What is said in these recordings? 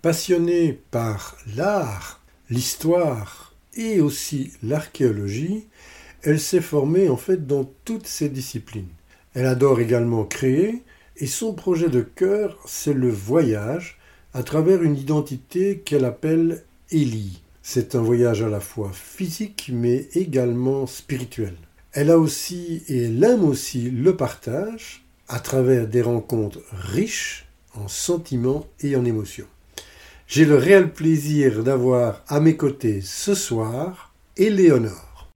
Passionné par l'art, l'histoire et aussi l'archéologie, elle s'est formée en fait dans toutes ces disciplines. Elle adore également créer et son projet de cœur, c'est le voyage à travers une identité qu'elle appelle Ellie. C'est un voyage à la fois physique mais également spirituel. Elle a aussi et elle aime aussi le partage à travers des rencontres riches en sentiments et en émotions. J'ai le réel plaisir d'avoir à mes côtés ce soir Éléonore.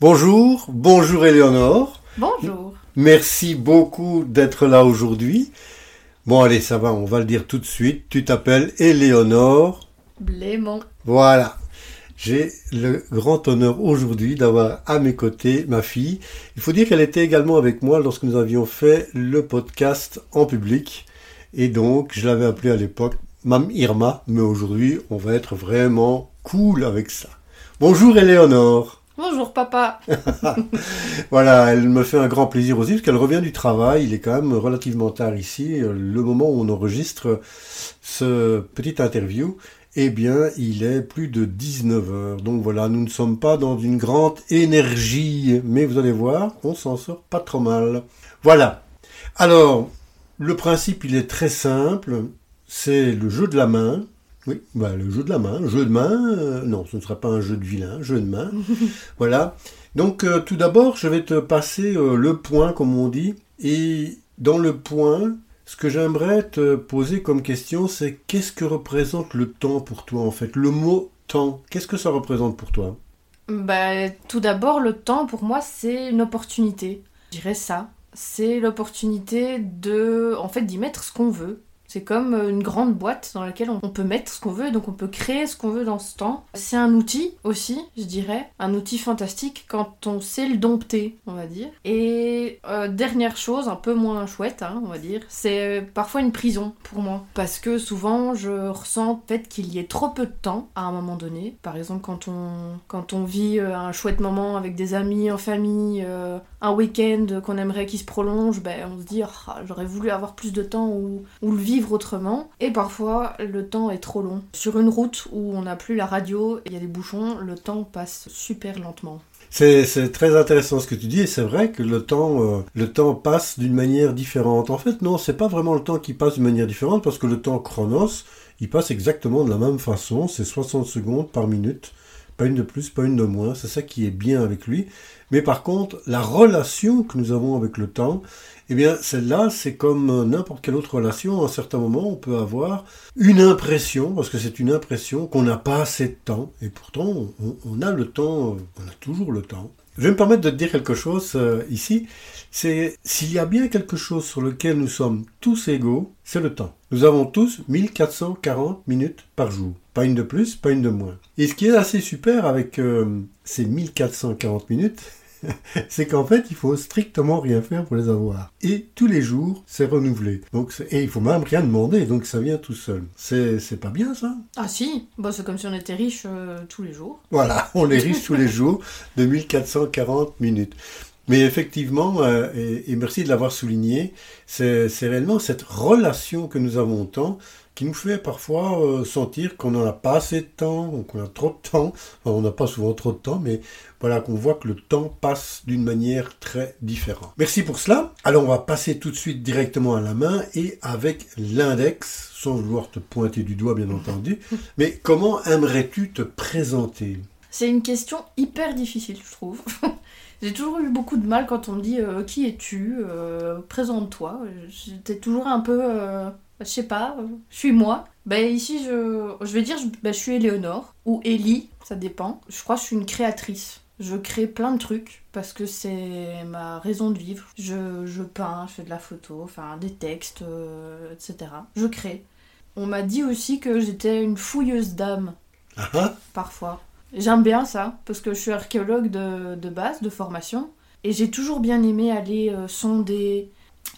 Bonjour, bonjour Éléonore. Bonjour. Merci beaucoup d'être là aujourd'hui. Bon allez, ça va, on va le dire tout de suite. Tu t'appelles Éléonore. Blémont. Voilà. J'ai le grand honneur aujourd'hui d'avoir à mes côtés ma fille. Il faut dire qu'elle était également avec moi lorsque nous avions fait le podcast en public. Et donc, je l'avais appelée à l'époque Mam Irma, mais aujourd'hui, on va être vraiment cool avec ça. Bonjour Éléonore. Bonjour papa. voilà, elle me fait un grand plaisir aussi parce qu'elle revient du travail. Il est quand même relativement tard ici. Le moment où on enregistre ce petit interview, eh bien, il est plus de 19 heures. Donc voilà, nous ne sommes pas dans une grande énergie, mais vous allez voir, on s'en sort pas trop mal. Voilà. Alors, le principe, il est très simple. C'est le jeu de la main. Oui, bah, le jeu de la main, jeu de main, euh, non, ce ne sera pas un jeu de vilain, jeu de main. voilà. Donc euh, tout d'abord, je vais te passer euh, le point, comme on dit, et dans le point, ce que j'aimerais te poser comme question, c'est qu'est-ce que représente le temps pour toi en fait? Le mot temps, qu'est-ce que ça représente pour toi? Bah, Tout d'abord, le temps pour moi, c'est une opportunité. Je dirais ça. C'est l'opportunité de, en fait, d'y mettre ce qu'on veut. C'est comme une grande boîte dans laquelle on peut mettre ce qu'on veut, donc on peut créer ce qu'on veut dans ce temps. C'est un outil aussi, je dirais, un outil fantastique quand on sait le dompter, on va dire. Et euh, dernière chose, un peu moins chouette, hein, on va dire, c'est parfois une prison pour moi. Parce que souvent, je ressens peut-être qu'il y ait trop peu de temps à un moment donné. Par exemple, quand on, quand on vit euh, un chouette moment avec des amis, en famille, euh, un week-end qu'on aimerait qu'il se prolonge, ben, on se dit, ah, j'aurais voulu avoir plus de temps ou, ou le vivre autrement. Et parfois, le temps est trop long. Sur une route où on n'a plus la radio, il y a des bouchons, le temps passe super lentement. C'est très intéressant ce que tu dis et c'est vrai que le temps, euh, le temps passe d'une manière différente. En fait, non, c'est pas vraiment le temps qui passe d'une manière différente parce que le temps chronos, il passe exactement de la même façon. C'est 60 secondes par minute. Pas une de plus, pas une de moins. C'est ça qui est bien avec lui. Mais par contre, la relation que nous avons avec le temps, eh bien, celle-là, c'est comme n'importe quelle autre relation. À un certain moment, on peut avoir une impression, parce que c'est une impression qu'on n'a pas assez de temps. Et pourtant, on, a le temps, on a toujours le temps. Je vais me permettre de te dire quelque chose euh, ici. C'est s'il y a bien quelque chose sur lequel nous sommes tous égaux, c'est le temps. Nous avons tous 1440 minutes par jour. Pas une de plus, pas une de moins. Et ce qui est assez super avec euh, ces 1440 minutes, c'est qu'en fait, il faut strictement rien faire pour les avoir. Et tous les jours, c'est renouvelé. Donc, et il faut même rien demander, donc ça vient tout seul. C'est pas bien ça? Ah si, bah, c'est comme si on était riche euh, tous les jours. Voilà, on est riche tous les jours de 1440 minutes. Mais effectivement, euh, et, merci de l'avoir souligné, c'est réellement cette relation que nous avons au temps qui nous fait parfois euh, sentir qu'on n'en a pas assez de temps, qu'on a trop de temps. on n'a pas souvent trop de temps, mais voilà qu'on voit que le temps passe d'une manière très différente. Merci pour cela. Alors on va passer tout de suite directement à la main et avec l'index, sans vouloir te pointer du doigt bien entendu. mais comment aimerais-tu te présenter? C'est une question hyper difficile, je trouve. J'ai toujours eu beaucoup de mal quand on me dit euh, qui es-tu, euh, présente-toi. J'étais toujours un peu je sais pas, je suis moi. Ben ici, je, je vais dire, je, ben, je suis Éléonore, ou Ellie, ça dépend. Je crois que je suis une créatrice. Je crée plein de trucs parce que c'est ma raison de vivre. Je, je, peins, je fais de la photo, enfin des textes, euh, etc. Je crée. On m'a dit aussi que j'étais une fouilleuse d'âme. Ah ah. Parfois. J'aime bien ça, parce que je suis archéologue de, de base, de formation. Et j'ai toujours bien aimé aller euh, sonder,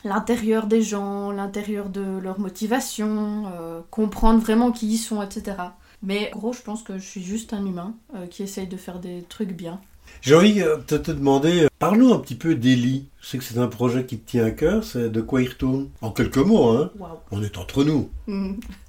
l'intérieur des gens, l'intérieur de leur motivation, euh, comprendre vraiment qui ils sont, etc. Mais gros, je pense que je suis juste un humain euh, qui essaye de faire des trucs bien. J'ai envie de te demander, parlons un petit peu d'Eli. Je sais que c'est un projet qui te tient à cœur, c'est de quoi il retourne? En quelques mots, hein On est entre nous. Mm.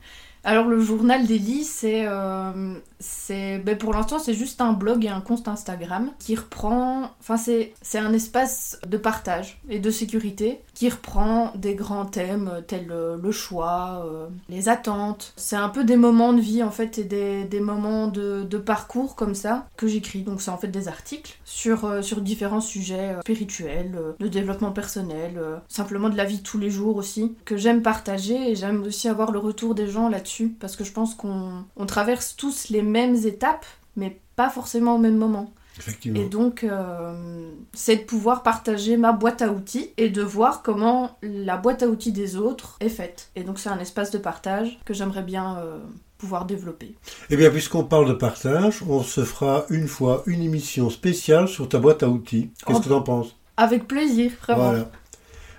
Alors le journal d'Eli, c'est, euh, c'est, ben, pour l'instant c'est juste un blog et un compte Instagram qui reprend, enfin c'est, c'est un espace de partage et de sécurité qui reprend des grands thèmes tels euh, le choix, euh, les attentes. C'est un peu des moments de vie en fait et des, des moments de, de, parcours comme ça que j'écris. Donc c'est en fait des articles sur, sur différents sujets spirituels, de développement personnel, simplement de la vie de tous les jours aussi que j'aime partager et j'aime aussi avoir le retour des gens là-dessus parce que je pense qu'on traverse tous les mêmes étapes, mais pas forcément au même moment. Effectivement. Et donc, euh, c'est de pouvoir partager ma boîte à outils et de voir comment la boîte à outils des autres est faite. Et donc, c'est un espace de partage que j'aimerais bien euh, pouvoir développer. Eh bien, puisqu'on parle de partage, on se fera une fois une émission spéciale sur ta boîte à outils. Qu'est-ce que tu en penses? Avec plaisir, vraiment. Voilà.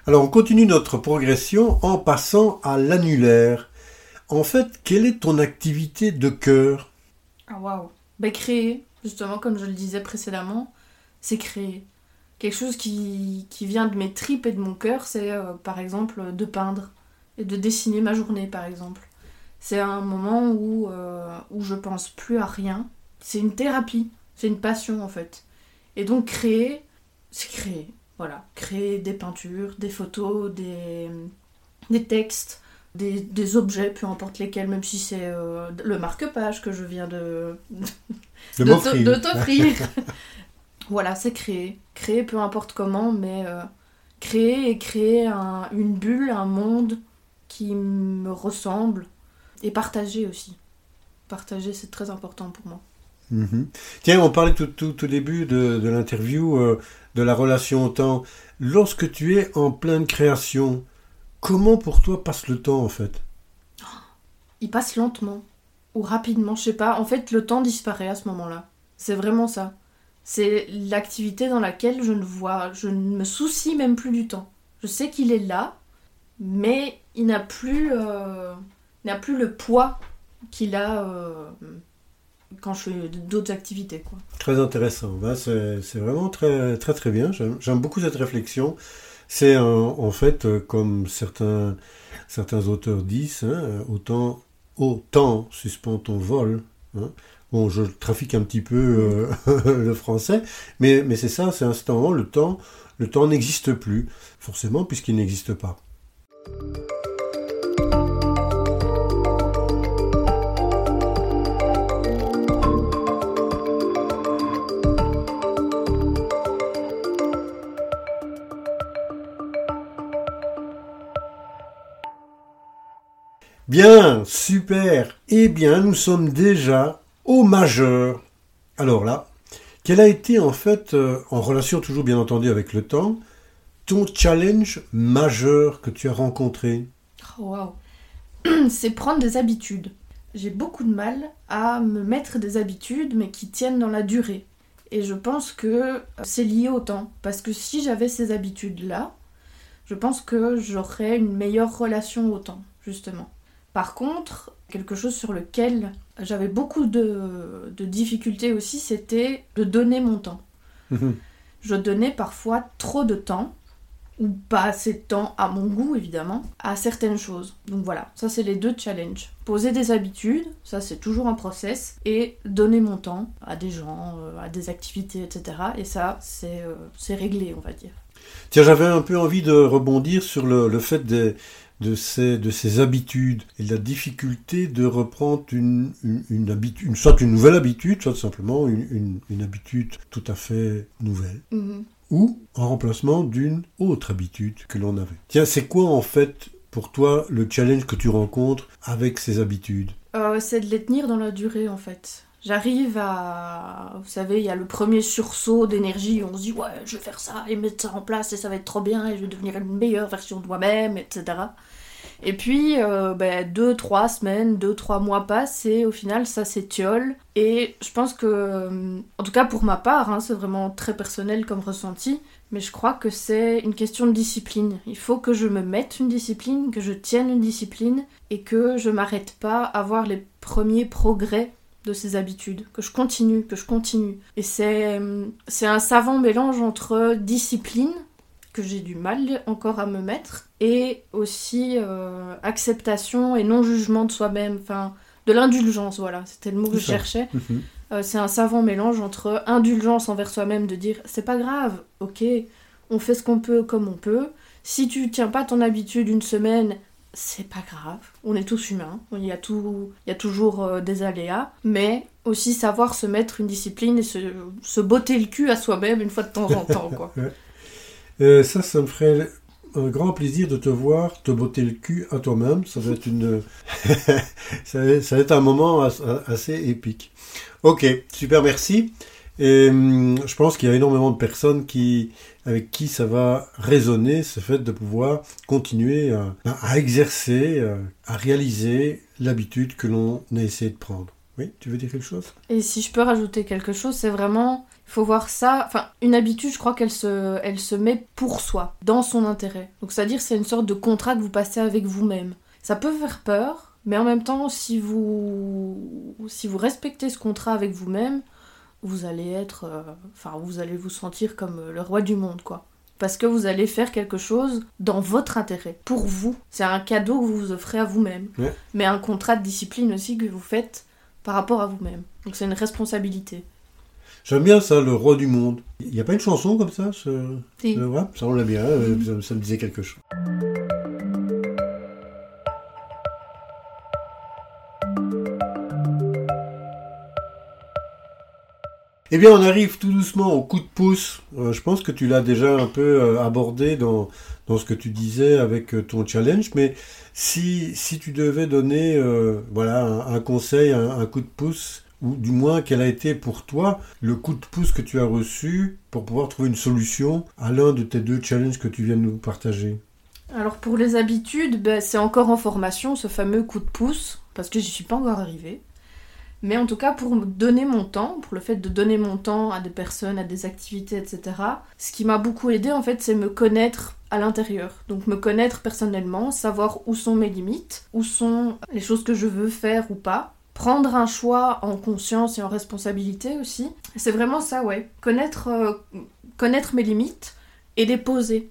Alors, on continue notre progression en passant à l'annulaire. En fait, quelle est ton activité de cœur? Ah waouh Ben créer, justement, comme je le disais précédemment, c'est créer. Quelque chose qui, qui, vient de mes tripes et de mon cœur, c'est euh, par exemple de peindre et de dessiner ma journée, par exemple. C'est un moment où, euh, où je pense plus à rien. C'est une thérapie, c'est une passion en fait. Et donc créer, c'est créer. Voilà, créer des peintures, des photos, des, des textes, des, objets, peu importe lesquels, même si c'est euh, le marque-page que je viens de, de, t'offrir. voilà, c'est créer. Créer peu importe comment, mais euh, créer et créer une bulle, un monde qui me ressemble et partager aussi. Partager, c'est très important pour moi. Mhm. Tiens, on parlait tout, tout au début de, l'interview euh, de la relation au temps. Lorsque tu es en pleine création, Comment pour toi passe le temps en fait? Il passe lentement ou rapidement, je sais pas. En fait, le temps disparaît à ce moment-là. C'est vraiment ça. C'est l'activité dans laquelle je ne vois, je ne me soucie même plus du temps. Je sais qu'il est là, mais il n'a plus, euh, n'a plus le poids qu'il a euh, quand je fais d'autres activités. Quoi. Très intéressant. Bah, c'est, vraiment très très très bien. j'aime beaucoup cette réflexion. C'est en fait, euh, comme certains, auteurs disent, hein, autant, autant suspend ton vol. Hein. Bon, je trafique un petit peu euh, le français, mais, mais c'est ça, c'est instant, le temps, le temps n'existe plus, forcément, puisqu'il n'existe pas. Bien, super. Eh bien, nous sommes déjà au majeur. Alors là, quel a été en fait, euh, en relation toujours bien entendu avec le temps, ton challenge majeur que tu as rencontré? Oh, C'est prendre des habitudes. J'ai beaucoup de mal à me mettre des habitudes, mais qui tiennent dans la durée. Et je pense que c'est lié au temps. Parce que si j'avais ces habitudes-là, je pense que j'aurais une meilleure relation au temps, justement. Par contre, quelque chose sur lequel j'avais beaucoup de, difficultés aussi, c'était de donner mon temps. Mhm. Je donnais parfois trop de temps, ou pas assez de temps à mon goût évidemment, à certaines choses. Donc voilà, ça c'est les deux challenges. Poser des habitudes, ça c'est toujours un process, et donner mon temps à des gens, euh, à des activités, etc. Et ça euh, c'est réglé, on va dire. Tiens, j'avais un peu envie de rebondir sur le, le fait des, de ses, de ses habitudes et la difficulté de reprendre une, une, habitude, soit une nouvelle habitude, soit simplement une, une, habitude tout à fait nouvelle. Mhm. Ou en remplacement d'une autre habitude que l'on avait. Tiens, c'est quoi en fait pour toi le challenge que tu rencontres avec ces habitudes? Euh, C'est de les tenir dans la durée en fait. J'arrive à. Vous savez, il y a le premier sursaut d'énergie, on se dit, ouais, je vais faire ça et mettre ça en place et ça va être trop bien et je vais devenir une meilleure version de moi-même, etc. Et puis, euh, ben, deux, trois semaines, deux, trois mois passent et au final, ça s'étiole. Et je pense que, en tout cas pour ma part, hein, c'est vraiment très personnel comme ressenti, Mais je crois que c'est une question de discipline. Il faut que je me mette une discipline, que je tienne une discipline et que je m'arrête pas à voir les premiers progrès de ces habitudes, que je continue, que je continue. Et c'est, c'est un savant mélange entre discipline, que j'ai du mal encore à me mettre, et aussi euh, acceptation et non-jugement de soi-même, enfin de l'indulgence, voilà, c'était le mot que je cherchais. Mhm. Euh, c'est un savant mélange entre indulgence envers soi-même, de dire c'est pas grave, ok, on fait ce qu'on peut comme on peut. Si tu tiens pas ton habitude une semaine, c'est pas grave. On est tous humains, il y a, tout, il y a toujours euh, des aléas, mais aussi savoir se mettre une discipline et se, se botter le cul à soi-même une fois de temps en temps, quoi. Euh, ça, ça me ferait un grand plaisir de te voir te botter le cul à toi-même. Ça va être une, ça, va, ça va être un moment as- assez épique. Ok, super, merci. Et hum, je pense qu'il y a énormément de personnes qui, avec qui ça va résonner ce fait de pouvoir continuer à, à exercer, euh, à réaliser l'habitude que l'on a essayé de prendre. Oui, tu veux dire quelque chose? Et si je peux rajouter quelque chose, c'est vraiment, il faut voir ça, enfin, une habitude, je crois qu'elle se, elle se met pour soi, dans son intérêt. Donc c'est-à-dire c'est une sorte de contrat que vous passez avec vous-même. Ça peut faire peur, mais en même temps, si vous, si vous respectez ce contrat avec vous-même, vous allez être, euh, enfin, vous allez vous sentir comme euh, le roi du monde, quoi. Parce que vous allez faire quelque chose dans votre intérêt, pour vous. C'est un cadeau que vous vous offrez à vous-même. Ouais. Mais un contrat de discipline aussi que vous faites par rapport à vous-même. Donc c'est une responsabilité. J'aime bien ça, le roi du monde. Il n'y a pas une chanson comme ça ce... Si. le Ça, on l'a bien, euh, ça, ça me disait quelque chose. Eh bien, on arrive tout doucement au coup de pouce. Euh, je pense que tu l'as déjà un peu euh, abordé dans, ce que tu disais avec euh, ton challenge, mais si, si tu devais donner voilà, un, conseil, un, un coup de pouce, ou du moins quel a été pour toi le coup de pouce que tu as reçu pour pouvoir trouver une solution à l'un de tes deux challenges que tu viens de nous partager? Alors pour les habitudes, ben, c'est encore en formation ce fameux coup de pouce, parce que j'y suis pas encore arrivée. Mais en tout cas, pour donner mon temps, pour le fait de donner mon temps à des personnes, à des activités, etc., ce qui m'a beaucoup aidé en fait, c'est me connaître à l'intérieur. Donc me connaître personnellement, savoir où sont mes limites, où sont les choses que je veux faire ou pas. Prendre un choix en conscience et en responsabilité aussi. C'est vraiment ça, ouais. Connaître, euh, connaître mes limites et les poser.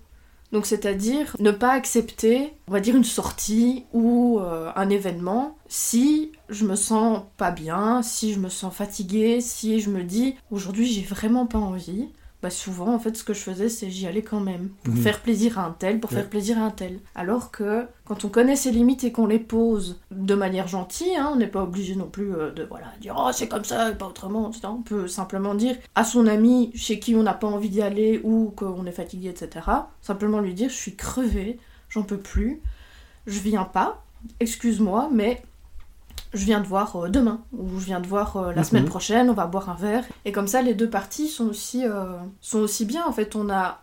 Donc c'est-à-dire ne pas accepter, on va dire, une sortie ou euh, un événement si je me sens pas bien, si je me sens fatiguée, si je me dis aujourd'hui j'ai vraiment pas envie. Bah souvent en fait ce que je faisais c'est j'y allais quand même pour Mhm. faire plaisir à un tel, pour Ouais. faire plaisir à un tel. Alors que quand on connaît ses limites et qu'on les pose de manière gentille, hein, on n'est pas obligé non plus euh, de voilà dire oh c'est comme ça et pas autrement. etc. On peut simplement dire à son ami chez qui on n'a pas envie d'y aller ou qu'on est fatigué, etc. Simplement lui dire je suis crevée, j'en peux plus, je viens pas, excuse-moi, mais je viens te voir euh, demain ou je viens te voir euh, la Mhm. semaine prochaine, on va boire un verre. Et comme ça, les deux parties sont aussi, euh, sont aussi bien. En fait, on a,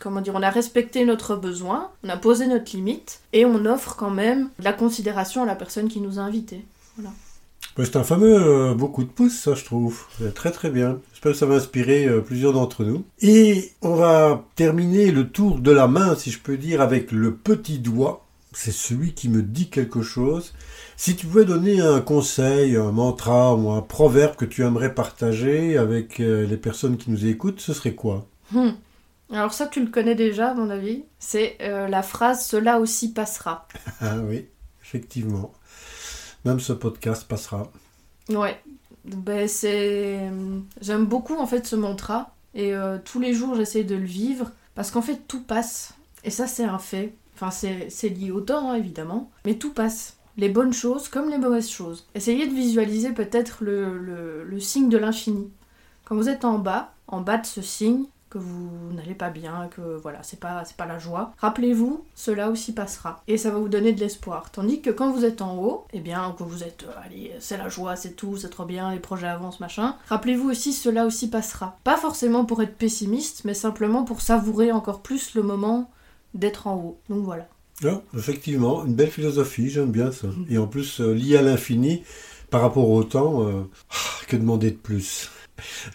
comment dire, on a respecté notre besoin, on a posé notre limite et on offre quand même de la considération à la personne qui nous a invités. Ouais, C'est un fameux euh, beau coup de pouce, ça, je trouve. Très très bien. J'espère que ça va inspirer plusieurs d'entre nous. Et on va terminer le tour de la main, si je peux dire, avec le petit doigt. C'est celui qui me dit quelque chose. Si tu pouvais donner un conseil, un mantra ou un proverbe que tu aimerais partager avec euh, les personnes qui nous écoutent, ce serait quoi? Hmm. Alors ça, tu le connais déjà, à mon avis. C'est euh, la phrase "Cela aussi passera". Ah oui, effectivement. Même ce podcast passera. Ouais, ben c'est. J'aime beaucoup en fait ce mantra et euh, tous les jours j'essaie de le vivre parce qu'en fait tout passe et ça c'est un fait. Enfin c'est lié au temps hein, évidemment, mais tout passe. Les bonnes choses comme les mauvaises choses. Essayez de visualiser peut-être le, signe de l'infini. Quand vous êtes en bas, en bas de ce signe, que vous n'allez pas bien, que voilà, c'est pas, pas la joie, rappelez-vous, cela aussi passera. Et ça va vous donner de l'espoir. Tandis que quand vous êtes en haut, eh bien, que vous êtes, euh, allez, c'est la joie, c'est tout, c'est trop bien, les projets avancent, machin, rappelez-vous aussi, cela aussi passera. Pas forcément pour être pessimiste, mais simplement pour savourer encore plus le moment d'être en haut. Donc voilà. Ah, effectivement, une belle philosophie, j'aime bien ça. Et en plus, euh, lié à l'infini, par rapport au temps, euh, ah, que demander de plus?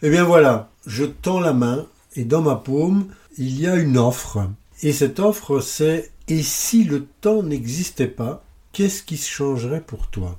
Eh bien voilà, je tends la main et dans ma paume, il y a une offre. Et cette offre, c'est et si le temps n'existait pas, qu'est-ce qui se changerait pour toi?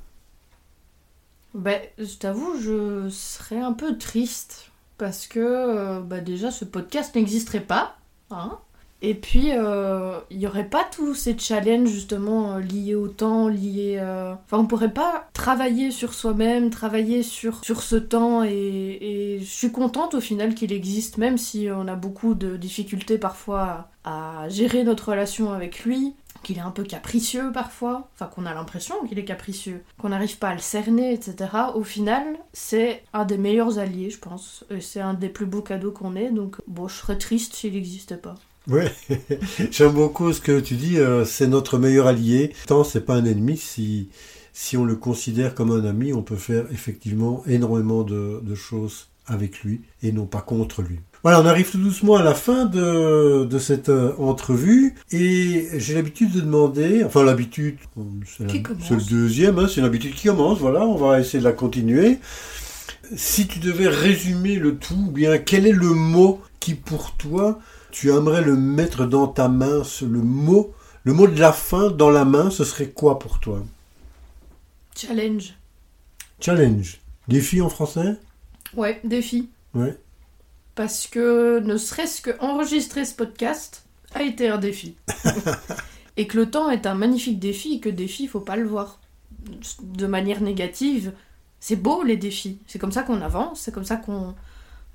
Ben, je t'avoue, je serais un peu triste parce que euh, bah, déjà ce podcast n'existerait pas. Hein et puis, euh, il n'y aurait pas tous ces challenges justement euh, liés au temps, liés... euh, Enfin, on pourrait pas travailler sur soi-même, travailler sur, sur ce temps, et, je suis contente au final qu'il existe, même si on a beaucoup de difficultés parfois à gérer notre relation avec lui, qu'il est un peu capricieux parfois, enfin qu'on a l'impression qu'il est capricieux, qu'on n'arrive pas à le cerner, etc. Au final, c'est un des meilleurs alliés, je pense, et c'est un des plus beaux cadeaux qu'on ait, donc bon, je serais triste s'il n'existait pas. Ouais, j'aime beaucoup ce que tu dis, euh, c'est notre meilleur allié. Tant c'est pas un ennemi, si, si on le considère comme un ami, on peut faire effectivement énormément de, de choses avec lui et non pas contre lui. Voilà, on arrive tout doucement à la fin de, de cette euh, entrevue et j'ai l'habitude de demander, enfin l'habitude, c'est le deuxième, hein, c'est l'habitude qui commence, voilà, on va essayer de la continuer. Si tu devais résumer le tout, ou bien quel est le mot qui pour toi tu aimerais le mettre dans ta main, ce- le mot, le mot de la fin dans la main, ce serait quoi pour toi? Challenge. Challenge. Défi en français? Ouais, défi. Ouais. Parce que ne serait-ce que enregistrer ce podcast a été un défi. et que le temps est un magnifique défi et que défi, faut pas le voir de manière négative. C'est beau les défis. C'est comme ça qu'on avance, c'est comme ça qu'on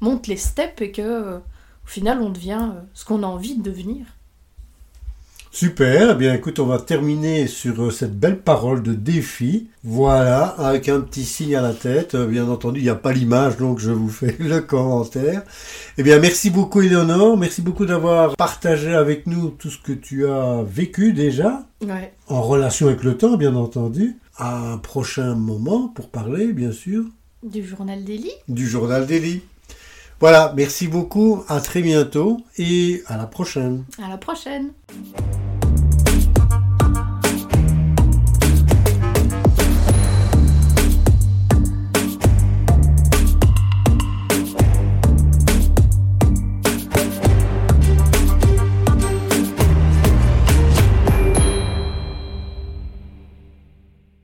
monte les steps et que au final on devient euh, ce qu'on a envie de devenir. Super, eh bien écoute, on va terminer sur euh, cette belle parole de défi. Voilà, avec un petit signe à la tête. Euh, Bien entendu, il n'y a pas l'image, donc je vous fais le commentaire. Eh bien, merci beaucoup Éléonore, merci beaucoup d'avoir partagé avec nous tout ce que tu as vécu déjà, Ouais. en relation avec le temps, bien entendu. À un prochain moment pour parler, bien sûr, Du journal d'Eli. du journal d'Élie. Voilà, merci beaucoup, à très bientôt et à la prochaine. À la prochaine.